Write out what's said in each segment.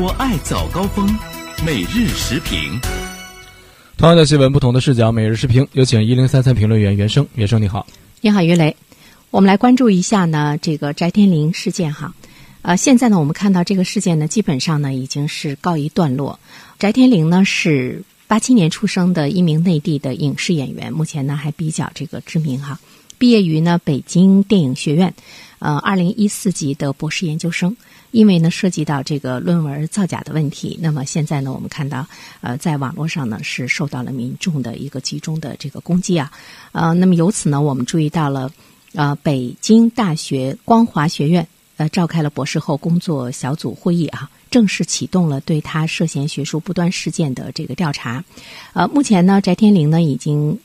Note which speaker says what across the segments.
Speaker 1: 我爱早高峰，每日时评。
Speaker 2: 同样的新闻，不同的视角，每日时评。有请一零三三评论员袁生，袁生你好，
Speaker 3: 你好于雷。我们来关注一下呢这个翟天临事件哈。呃，现在呢我们看到这个事件呢基本上呢已经是告一段落。翟天临呢是八七年出生的一名内地的影视演员，目前呢还比较这个知名哈。毕业于呢北京电影学院，呃，二零一四级的博士研究生。因为呢涉及到这个论文造假的问题，那么现在呢我们看到，呃，在网络上呢是受到了民众的一个集中的这个攻击啊，呃，那么由此呢我们注意到了，呃，北京大学光华学院呃召开了博士后工作小组会议啊，正式启动了对他涉嫌学术不端事件的这个调查，呃，目前呢翟天临呢已经。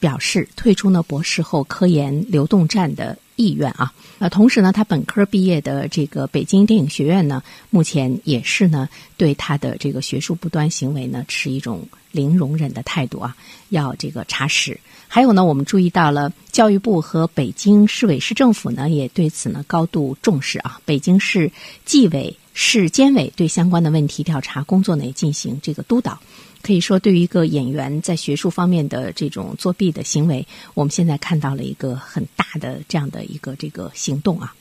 Speaker 3: 表示退出呢博士后科研流动站的意愿啊，呃，同时呢，他本科毕业的这个北京电影学院呢，目前也是呢对他的这个学术不端行为呢持一种零容忍的态度啊，要这个查实。还有呢，我们注意到了教育部和北京市委市政府呢也对此呢高度重视啊，北京市纪委、市监委对相关的问题调查工作呢也进行这个督导。可以说，对于一个演员在学术方面的这种作弊的行为，我们现在看到了一个很大的这样的一个这个行动啊。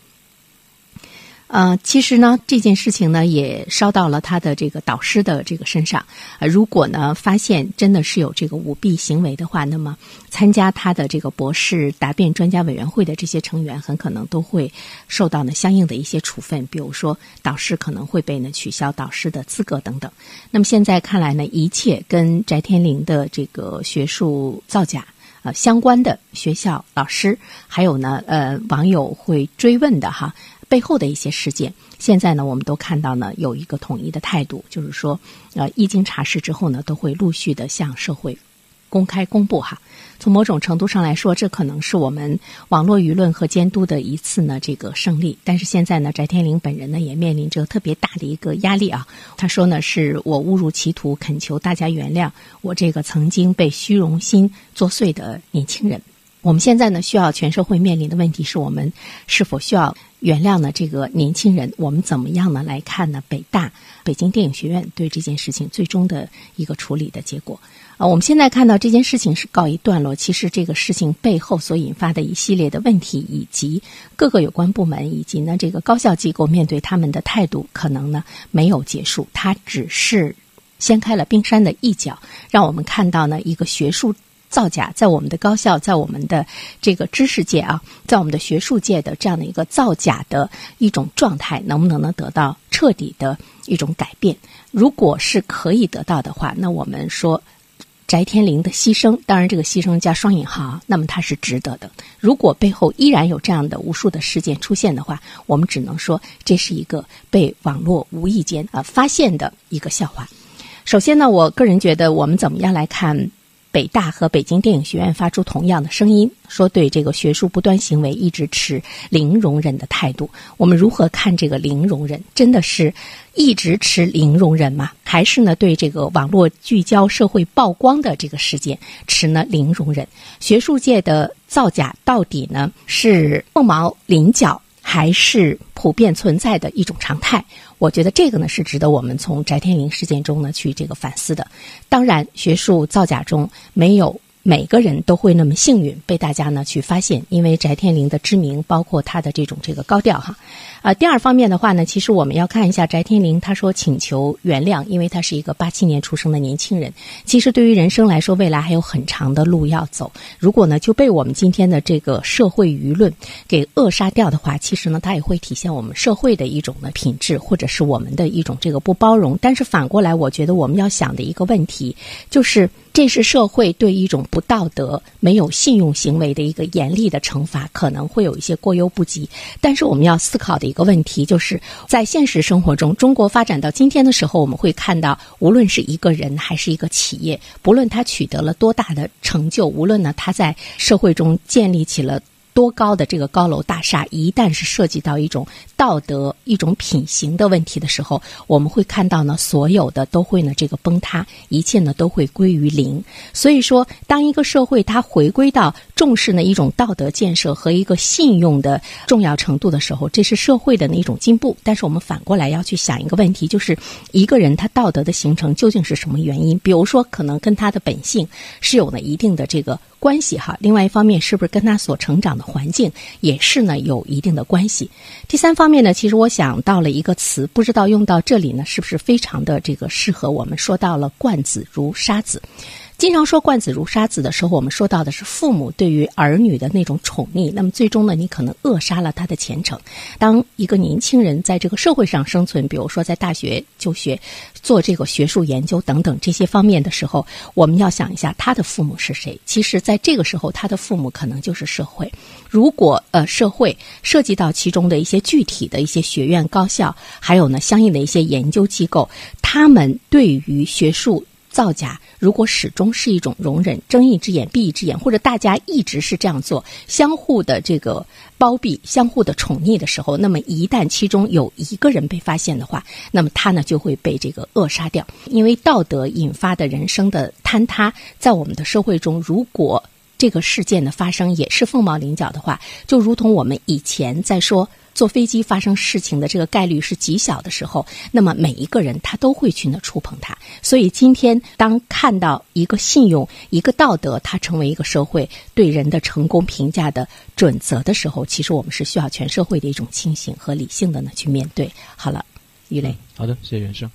Speaker 3: 呃，其实呢，这件事情呢也烧到了他的这个导师的这个身上。呃，如果呢发现真的是有这个舞弊行为的话，那么参加他的这个博士答辩专家委员会的这些成员，很可能都会受到呢相应的一些处分，比如说导师可能会被呢取消导师的资格等等。那么现在看来呢，一切跟翟天临的这个学术造假呃相关的学校、老师，还有呢呃网友会追问的哈。背后的一些事件，现在呢，我们都看到呢，有一个统一的态度，就是说，呃，一经查实之后呢，都会陆续的向社会公开公布哈。从某种程度上来说，这可能是我们网络舆论和监督的一次呢这个胜利。但是现在呢，翟天临本人呢也面临着特别大的一个压力啊。他说呢，是我误入歧途，恳求大家原谅我这个曾经被虚荣心作祟的年轻人。我们现在呢，需要全社会面临的问题是我们是否需要原谅呢？这个年轻人，我们怎么样呢来看呢？北大、北京电影学院对这件事情最终的一个处理的结果啊，我们现在看到这件事情是告一段落。其实这个事情背后所引发的一系列的问题，以及各个有关部门以及呢这个高校机构面对他们的态度，可能呢没有结束，它只是掀开了冰山的一角，让我们看到呢一个学术。造假在我们的高校，在我们的这个知识界啊，在我们的学术界的这样的一个造假的一种状态，能不能能得到彻底的一种改变？如果是可以得到的话，那我们说翟天临的牺牲，当然这个牺牲加双引号，那么它是值得的。如果背后依然有这样的无数的事件出现的话，我们只能说这是一个被网络无意间啊发现的一个笑话。首先呢，我个人觉得，我们怎么样来看？北大和北京电影学院发出同样的声音，说对这个学术不端行为一直持零容忍的态度。我们如何看这个零容忍？真的是一直持零容忍吗？还是呢对这个网络聚焦社会曝光的这个事件持呢零容忍？学术界的造假到底呢是凤毛麟角？还是普遍存在的一种常态，我觉得这个呢是值得我们从翟天临事件中呢去这个反思的。当然，学术造假中没有。每个人都会那么幸运被大家呢去发现，因为翟天临的知名，包括他的这种这个高调哈。啊，第二方面的话呢，其实我们要看一下翟天临，他说请求原谅，因为他是一个八七年出生的年轻人。其实对于人生来说，未来还有很长的路要走。如果呢就被我们今天的这个社会舆论给扼杀掉的话，其实呢它也会体现我们社会的一种的品质，或者是我们的一种这个不包容。但是反过来，我觉得我们要想的一个问题就是。这是社会对一种不道德、没有信用行为的一个严厉的惩罚，可能会有一些过犹不及。但是我们要思考的一个问题，就是在现实生活中，中国发展到今天的时候，我们会看到，无论是一个人还是一个企业，不论他取得了多大的成就，无论呢他在社会中建立起了。多高的这个高楼大厦，一旦是涉及到一种道德、一种品行的问题的时候，我们会看到呢，所有的都会呢这个崩塌，一切呢都会归于零。所以说，当一个社会它回归到重视呢一种道德建设和一个信用的重要程度的时候，这是社会的那种进步。但是我们反过来要去想一个问题，就是一个人他道德的形成究竟是什么原因？比如说，可能跟他的本性是有了一定的这个。关系哈，另外一方面是不是跟他所成长的环境也是呢有一定的关系？第三方面呢，其实我想到了一个词，不知道用到这里呢是不是非常的这个适合我们？说到了“惯子如杀子”。经常说“惯子如杀子”的时候，我们说到的是父母对于儿女的那种宠溺。那么最终呢，你可能扼杀了他的前程。当一个年轻人在这个社会上生存，比如说在大学就学、做这个学术研究等等这些方面的时候，我们要想一下他的父母是谁。其实，在这个时候，他的父母可能就是社会。如果呃社会涉及到其中的一些具体的一些学院、高校，还有呢相应的一些研究机构，他们对于学术。造假如果始终是一种容忍，睁一只眼闭一只眼，或者大家一直是这样做，相互的这个包庇、相互的宠溺的时候，那么一旦其中有一个人被发现的话，那么他呢就会被这个扼杀掉。因为道德引发的人生的坍塌，在我们的社会中，如果这个事件的发生也是凤毛麟角的话，就如同我们以前在说。坐飞机发生事情的这个概率是极小的时候，那么每一个人他都会去那触碰它。所以今天当看到一个信用、一个道德，它成为一个社会对人的成功评价的准则的时候，其实我们是需要全社会的一种清醒和理性的呢去面对。好了，于雷，
Speaker 2: 好的，谢谢袁生。